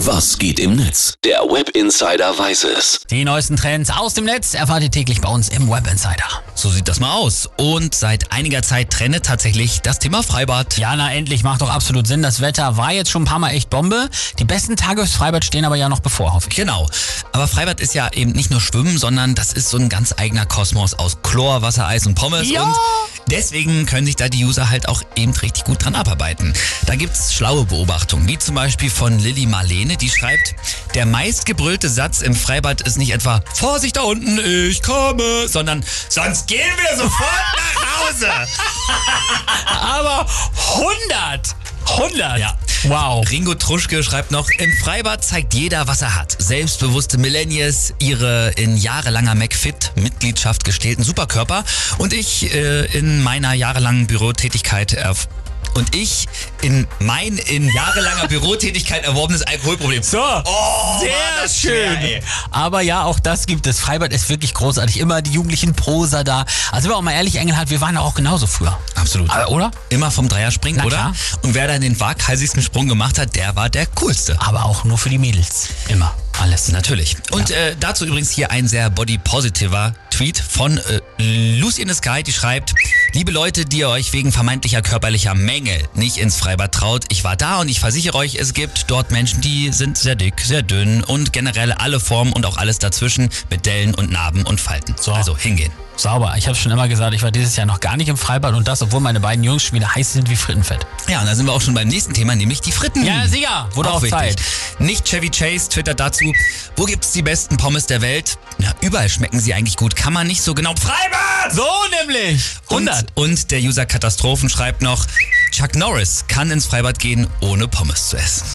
Was geht im Netz? Der Web Insider weiß es. Die neuesten Trends aus dem Netz erfahrt ihr täglich bei uns im Web Insider. So sieht das mal aus. Und seit einiger Zeit trendet tatsächlich das Thema Freibad. Ja, na endlich, macht doch absolut Sinn. Das Wetter war jetzt schon ein paar Mal echt Bombe. Die besten Tage fürs Freibad stehen aber ja noch bevor, hoffe ich. Genau. Aber Freibad ist ja eben nicht nur Schwimmen, sondern das ist so ein ganz eigener Kosmos aus Chlor, Wasser, Eis und Pommes. Ja. Und deswegen können sich da die User halt auch eben richtig gut dran abarbeiten. Da gibt's schlaue Beobachtungen, wie zum Beispiel von Lilly Marlene, die schreibt, der meistgebrüllte Satz im Freibad ist nicht etwa Vorsicht da unten, ich komme, sondern sonst gehen wir sofort nach Hause. Aber 100! 100! Ja. Wow. Ringo Truschke schreibt noch, im Freibad zeigt jeder, was er hat. Selbstbewusste Millennials, ihre in jahrelanger McFit-Mitgliedschaft gestählten Superkörper und ich äh, in meiner jahrelangen Bürotätigkeit und ich in mein in jahrelanger Bürotätigkeit erworbenes Alkoholproblem. So, Oh, sehr schön. schwer. Aber ja, auch das gibt es. Freibad ist wirklich großartig. Immer die jugendlichen Poser da. Also, sind wir auch mal ehrlich, Engelhardt, wir waren ja auch genauso früher. Absolut. Aber, oder? Immer vom Dreier springen, Na oder? klar. Und wer dann den waghalsigsten Sprung gemacht hat, der war der coolste. Aber auch nur für die Mädels. Immer. Alles. Natürlich. Und äh, dazu übrigens hier ein sehr body-positiver Tweet von äh, Lucy in the Sky, die schreibt, liebe Leute, die ihr euch wegen vermeintlicher körperlicher Mängel nicht ins Freibad traut, ich war da und ich versichere euch, es gibt dort Menschen, die sind sehr dick, sehr dünn und generell alle Formen und auch alles dazwischen mit Dellen und Narben und Falten. So. Also hingehen. Sauber. Ich habe schon immer gesagt, ich war dieses Jahr noch gar nicht im Freibad und das, obwohl meine beiden Jungs schon wieder heiß sind wie Frittenfett. Ja, und da sind wir auch schon beim nächsten Thema, nämlich die Fritten. Ja, sicher. Wurde auch wichtig. Zeit. Nicht Chevy Chase twittert dazu, wo gibt's die besten Pommes der Welt? Ja, überall schmecken sie eigentlich gut, kann man nicht so genau. Freibad! So nämlich. 100. Und, und der User Katastrophen schreibt noch, Chuck Norris kann ins Freibad gehen, ohne Pommes zu essen.